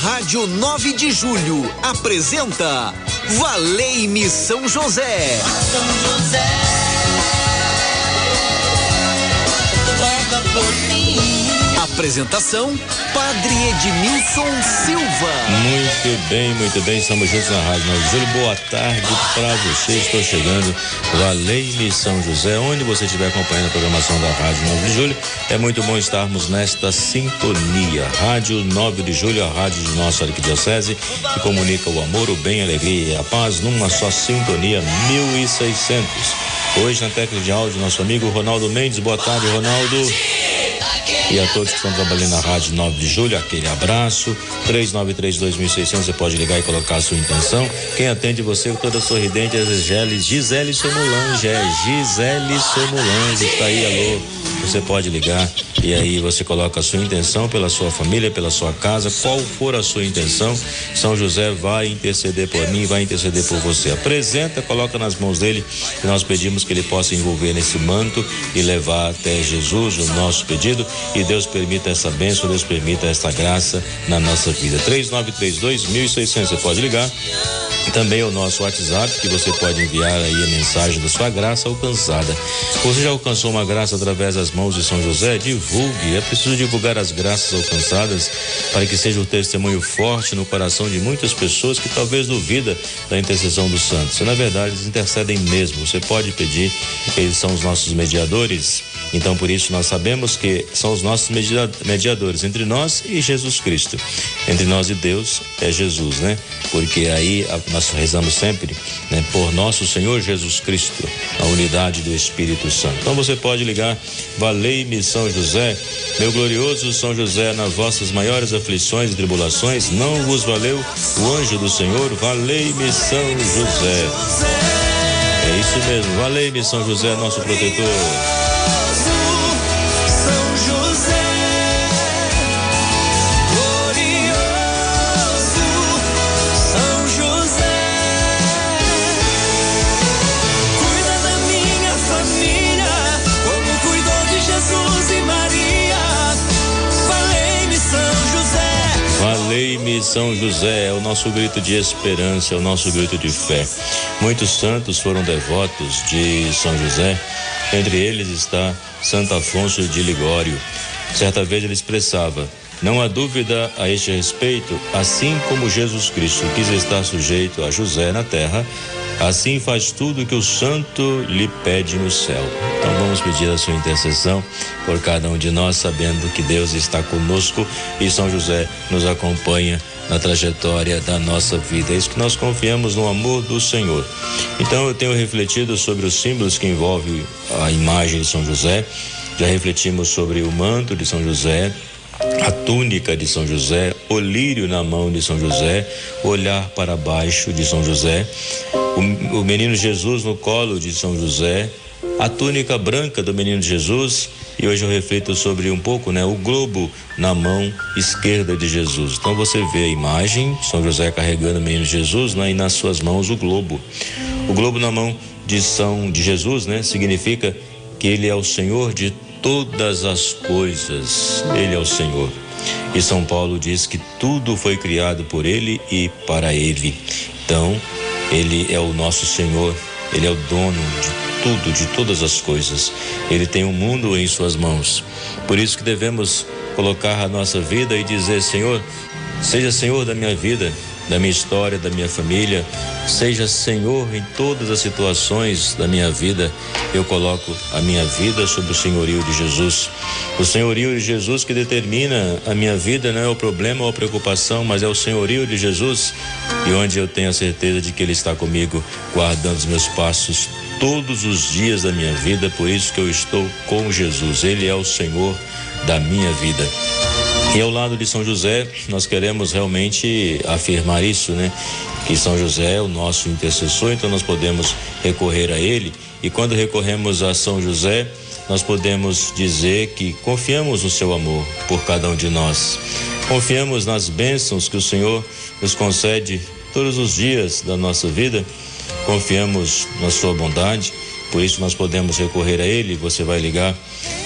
Rádio 9 de Julho apresenta Valei-me São José. São José. Apresentação Padre Edmilson Silva. Muito bem, muito bem, estamos juntos na Rádio 9 de Julho. Boa tarde para você. Estou chegando Valei-me São José, onde você estiver acompanhando a programação da Rádio 9 de Julho. É muito bom estarmos nesta sintonia. Rádio 9 de Julho, a rádio de nossa arquidiocese, que comunica o amor, o bem, a alegria e a paz numa só sintonia 1600. Hoje na técnica de áudio, nosso amigo Ronaldo Mendes. Boa tarde, Ronaldo. E a todos que estão trabalhando na Rádio 9 de Julho, aquele abraço. 393-2600, você pode ligar e colocar a sua intenção. Quem atende você toda sorridente é Gisele, Gisele Somulange, é Gisele Somulange, está aí, alô. Você pode ligar e aí você coloca a sua intenção pela sua família, pela sua casa, qual for a sua intenção. São José vai interceder por mim, vai interceder por você. Apresenta, coloca nas mãos dele e nós pedimos que ele possa envolver nesse manto e levar até Jesus o nosso pedido e Deus permita essa bênção, Deus permita essa graça na nossa vida. 3932 1600, você pode ligar. Também o nosso WhatsApp, que você pode enviar aí a mensagem da sua graça alcançada. Você já alcançou uma graça através das mãos de São José? Divulgue. É preciso divulgar as graças alcançadas para que seja um testemunho forte no coração de muitas pessoas que talvez duvida da intercessão dos santos. E, na verdade, eles intercedem mesmo. Você pode pedir, eles são os nossos mediadores. Então, por isso, nós sabemos que são os nossos mediadores entre nós e Jesus Cristo. Entre nós e Deus é Jesus, né? Porque aí nós rezamos sempre, né? Por nosso Senhor Jesus Cristo, a unidade do Espírito Santo. Então, você pode ligar, valei-me São José, meu glorioso São José, nas vossas maiores aflições e tribulações, não vos valeu o anjo do Senhor, valei-me São José. É isso mesmo, valei-me São José, nosso protetor. São José é o nosso grito de esperança, é o nosso grito de fé. Muitos santos foram devotos de São José, entre eles está Santo Afonso de Ligório. Certa vez ele expressava: Não há dúvida a este respeito, assim como Jesus Cristo quis estar sujeito a José na terra, Assim faz tudo que o santo lhe pede no céu. Então vamos pedir a sua intercessão por cada um de nós, sabendo que Deus está conosco e São José nos acompanha na trajetória da nossa vida. É isso que nós confiamos no amor do Senhor. Então eu tenho refletido sobre os símbolos que envolvem a imagem de São José. Já refletimos sobre o manto de São José, a túnica de São José, o lírio na mão de São José, olhar para baixo de São José, o, o menino Jesus no colo de São José, a túnica branca do menino Jesus e hoje eu reflito sobre um pouco, né, o globo na mão esquerda de Jesus. Então você vê a imagem, São José carregando o menino Jesus, né, e nas suas mãos o globo. O globo na mão de São de Jesus, né, significa que ele é o Senhor de todas as coisas. Ele é o Senhor. E São Paulo diz que tudo foi criado por ele e para ele. Então, ele é o nosso Senhor, ele é o dono de tudo, de todas as coisas. Ele tem o um mundo em suas mãos. Por isso que devemos colocar a nossa vida e dizer: Senhor, seja Senhor da minha vida, da minha história, da minha família. Seja Senhor em todas as situações da minha vida. Eu coloco a minha vida sob o senhorio de Jesus. O senhorio de Jesus que determina a minha vida não é o problema ou a preocupação, mas é o senhorio de Jesus e onde eu tenho a certeza de que Ele está comigo, guardando os meus passos todos os dias da minha vida. Por isso que eu estou com Jesus. Ele é o Senhor da minha vida. E ao lado de São José, nós queremos realmente afirmar isso, né? Que São José é o nosso intercessor, então nós podemos recorrer a ele. E quando recorremos a São José, nós podemos dizer que confiamos no seu amor por cada um de nós. Confiamos nas bênçãos que o Senhor nos concede todos os dias da nossa vida. Confiamos na sua bondade, por isso nós podemos recorrer a ele. Você vai ligar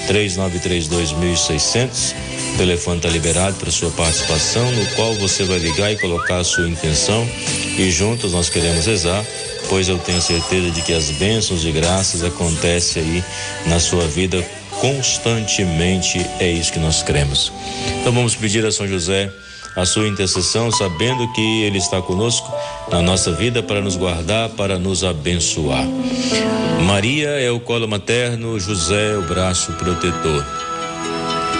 3932 1600 O telefone está liberado para sua participação, no qual você vai ligar e colocar a sua intenção e juntos nós queremos rezar, pois eu tenho certeza de que as bênçãos e graças acontecem aí na sua vida constantemente, é isso que nós cremos. Então vamos pedir a São José a sua intercessão, sabendo que Ele está conosco na nossa vida para nos guardar, para nos abençoar. Maria é o colo materno, José é o braço protetor.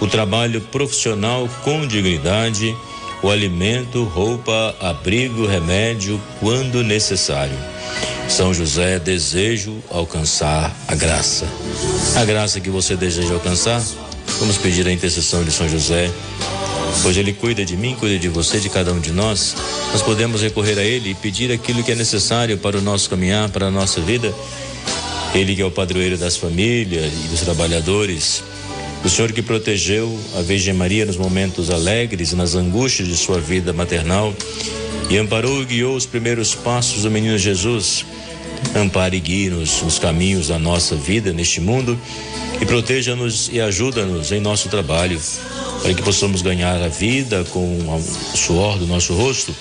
o trabalho profissional com dignidade, o alimento, roupa, abrigo, remédio, quando necessário. São José, desejo alcançar a graça. A graça que você deseja alcançar Vamos pedir a intercessão de São José, pois ele cuida de mim, cuida de você, de cada um de nós. Nós podemos recorrer a ele e pedir aquilo que é necessário para o nosso caminhar, para a nossa vida. Ele que é o padroeiro das famílias e dos trabalhadores. O Senhor que protegeu a Virgem Maria nos momentos alegres nas angústias de sua vida maternal e amparou e guiou os primeiros passos do menino Jesus. Ampare e guie-nos nos caminhos da nossa vida neste mundo e proteja-nos e ajuda-nos em nosso trabalho, para que possamos ganhar a vida com o suor do nosso rosto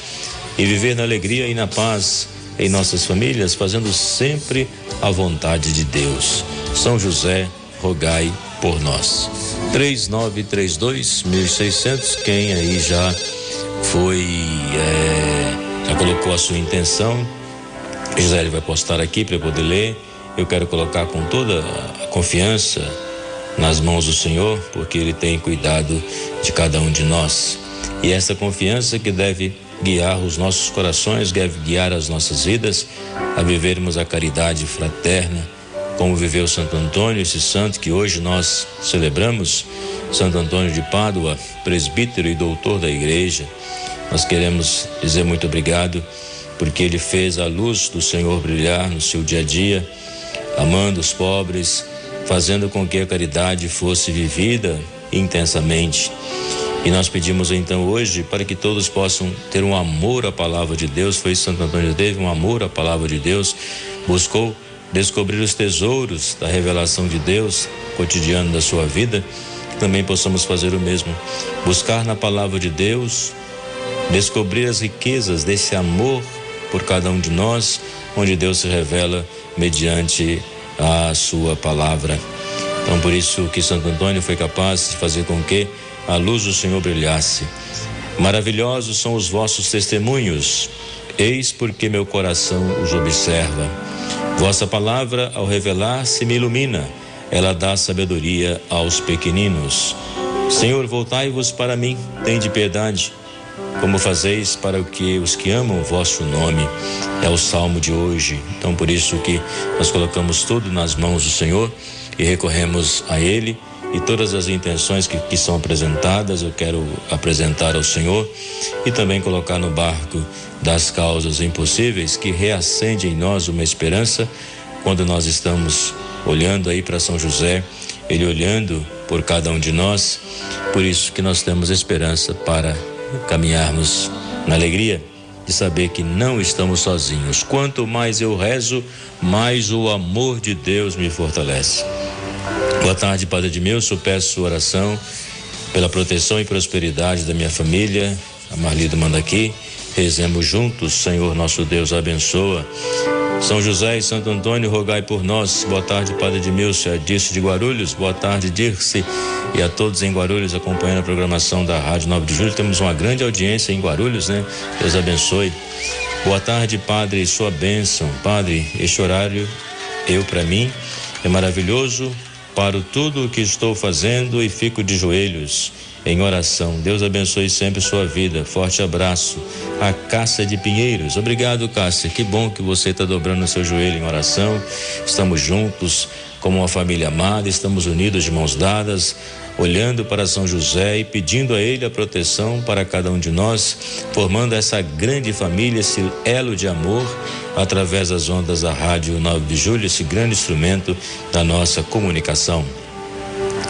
e viver na alegria e na paz em nossas famílias, fazendo sempre a vontade de Deus. São José, rogai por nós. 3932 1600, quem aí já foi, é, já colocou a sua intenção, José ele vai postar aqui para poder ler. Eu quero colocar com toda a confiança nas mãos do Senhor, porque Ele tem cuidado de cada um de nós. E essa confiança que deve guiar os nossos corações, deve guiar as nossas vidas a vivermos a caridade fraterna, como viveu Santo Antônio, esse santo que hoje nós celebramos, Santo Antônio de Pádua, presbítero e doutor da igreja. Nós queremos dizer muito obrigado, porque ele fez a luz do Senhor brilhar no seu dia a dia amando os pobres, fazendo com que a caridade fosse vivida intensamente. E nós pedimos então hoje para que todos possam ter um amor à palavra de Deus. Foi Santo Antônio teve um amor à palavra de Deus, buscou descobrir os tesouros da revelação de Deus cotidiano da sua vida. Também possamos fazer o mesmo, buscar na palavra de Deus, descobrir as riquezas desse amor por cada um de nós, onde Deus se revela mediante a sua palavra. Então, por isso que Santo Antônio foi capaz de fazer com que a luz do Senhor brilhasse. Maravilhosos são os vossos testemunhos, eis porque meu coração os observa. Vossa palavra, ao revelar-se, me ilumina, ela dá sabedoria aos pequeninos. Senhor, voltai-vos para mim, tende piedade como fazeis para o que os que amam o vosso nome. É o salmo de hoje. Então, por isso que nós colocamos tudo nas mãos do Senhor e recorremos a Ele. E todas as intenções que, que são apresentadas, eu quero apresentar ao Senhor e também colocar no barco das causas impossíveis que reacende em nós uma esperança quando nós estamos olhando aí para São José, ele olhando por cada um de nós. Por isso que nós temos esperança para caminharmos na alegria de saber que não estamos sozinhos. Quanto mais eu rezo, mais o amor de Deus me fortalece. Boa tarde, Padre Edmilson. Peço oração pela proteção e prosperidade da minha família. A Marlida manda aqui. Rezemos juntos, Senhor nosso Deus, abençoa São José e Santo Antônio, rogai por nós. Boa tarde, Padre Edmilson, Dirce de Guarulhos. Boa tarde, Dirce. E a todos em Guarulhos acompanhando a programação da Rádio 9 de Julho. Temos uma grande audiência em Guarulhos, né? Deus abençoe. Boa tarde, Padre, sua bênção. Padre, este horário, eu para mim, é maravilhoso. Paro tudo o que estou fazendo e fico de joelhos em oração. Deus abençoe sempre sua vida. Forte abraço. A Cássia de Pinheiros. Obrigado, Cássia. Que bom que você está dobrando o seu joelho em oração. Estamos juntos como uma família amada, estamos unidos de mãos dadas, olhando para São José e pedindo a Ele a proteção para cada um de nós, formando essa grande família, esse elo de amor, através das ondas da Rádio 9 de Julho, esse grande instrumento da nossa comunicação.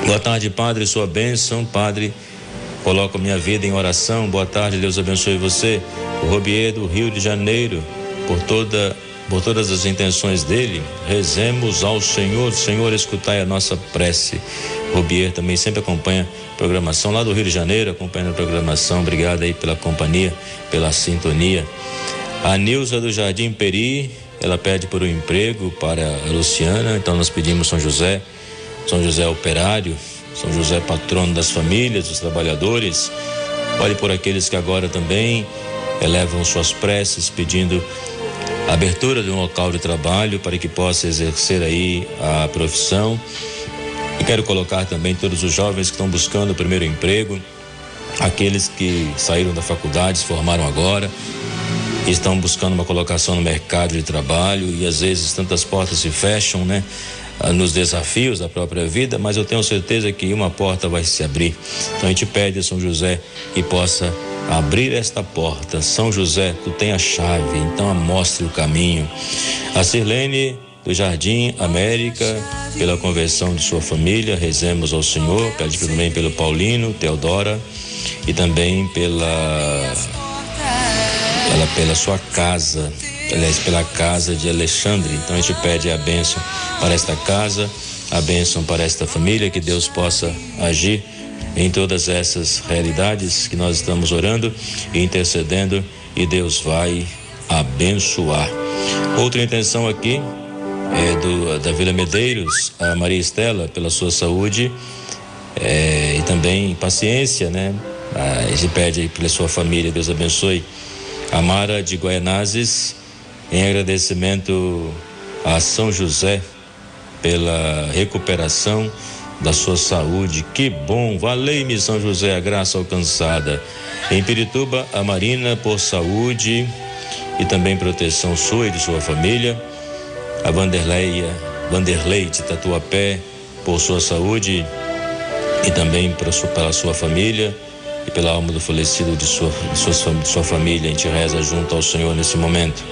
Boa tarde, Padre, sua bênção, Padre. Coloco minha vida em oração. Boa tarde, Deus abençoe você. O Robier do Rio de Janeiro, por toda por todas as intenções dele, rezemos ao Senhor. Senhor, escutai a nossa prece. Robier também sempre acompanha a programação lá do Rio de Janeiro, acompanhando a programação. Obrigado aí pela companhia, pela sintonia. A Nilza do Jardim Peri, ela pede por um emprego para a Luciana, então nós pedimos São José, São José operário, São José patrono das famílias, dos trabalhadores. Olhe por aqueles que agora também elevam suas preces pedindo abertura de um local de trabalho para que possa exercer aí a profissão. E quero colocar também todos os jovens que estão buscando o primeiro emprego, aqueles que saíram da faculdade, se formaram agora, estão buscando uma colocação no mercado de trabalho e às vezes tantas portas se fecham, né? Ah, nos desafios da própria vida, mas eu tenho certeza que uma porta vai se abrir. Então a gente pede a São José que possa abrir esta porta. São José, tu tem a chave, então mostre o caminho. A Sirlene do Jardim América, pela conversão de sua família, rezemos ao Senhor, pede também pelo Paulino, Teodora e também pela, pela, pela sua casa, aliás, pela casa de Alexandre. Então a gente pede a bênção para esta casa, a bênção para esta família, que Deus possa agir em todas essas realidades que nós estamos orando e intercedendo e Deus vai abençoar. Outra intenção aqui é do da Vila Medeiros, a Maria Estela, pela sua saúde é, e também paciência, né? A gente pede pela sua família, Deus abençoe. A Mara de Guaianazes, em agradecimento a São José pela recuperação da sua saúde. Que bom! Valei-me, São José, a graça alcançada. Em Pirituba, a Marina por saúde e também proteção sua e de sua família. A Vanderleia, Vanderlei de Tatuapé por sua saúde e também pela sua família e pela alma do falecido de sua, de sua, de sua família. A gente reza junto ao Senhor nesse momento.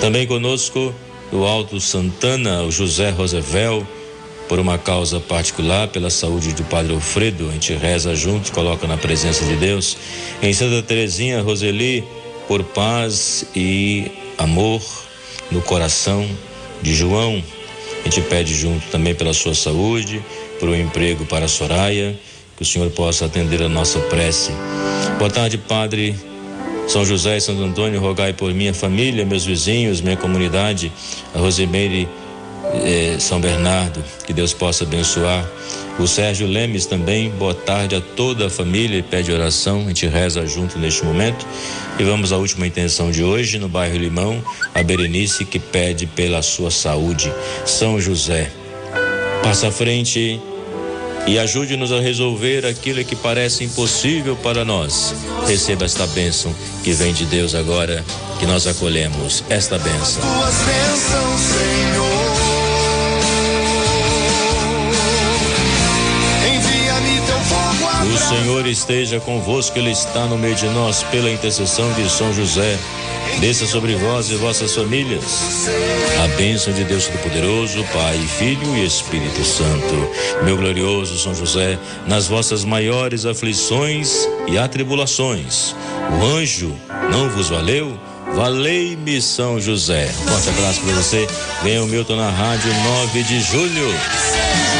Também conosco do Alto Santana, o José Rosevel por uma causa particular, pela saúde do Padre Alfredo, a gente reza junto, coloca na presença de Deus. Em Santa Teresinha, Roseli, por paz e amor no coração de João. A gente pede junto também pela sua saúde, por um emprego para a Soraya, que o Senhor possa atender a nossa prece. Boa tarde, Padre. São José e Santo Antônio, rogai por minha família, meus vizinhos, minha comunidade, a Rosemeire eh, São Bernardo, que Deus possa abençoar. O Sérgio Lemes também, boa tarde a toda a família e pede oração, a gente reza junto neste momento. E vamos à última intenção de hoje, no bairro Limão, a Berenice que pede pela sua saúde. São José, passa à frente e ajude-nos a resolver aquilo que parece impossível para nós. Receba esta bênção que vem de Deus agora, que nós acolhemos esta bênção. Tuas bênçãos, Senhor. Senhor esteja convosco, Ele está no meio de nós, pela intercessão de São José. Desça sobre vós e vossas famílias a bênção de Deus Todo-Poderoso, Pai, Filho e Espírito Santo. Meu glorioso São José, nas vossas maiores aflições e atribulações, o anjo não vos valeu? Valei-me São José. Forte abraço para você. Venha o Milton na rádio 9 de julho.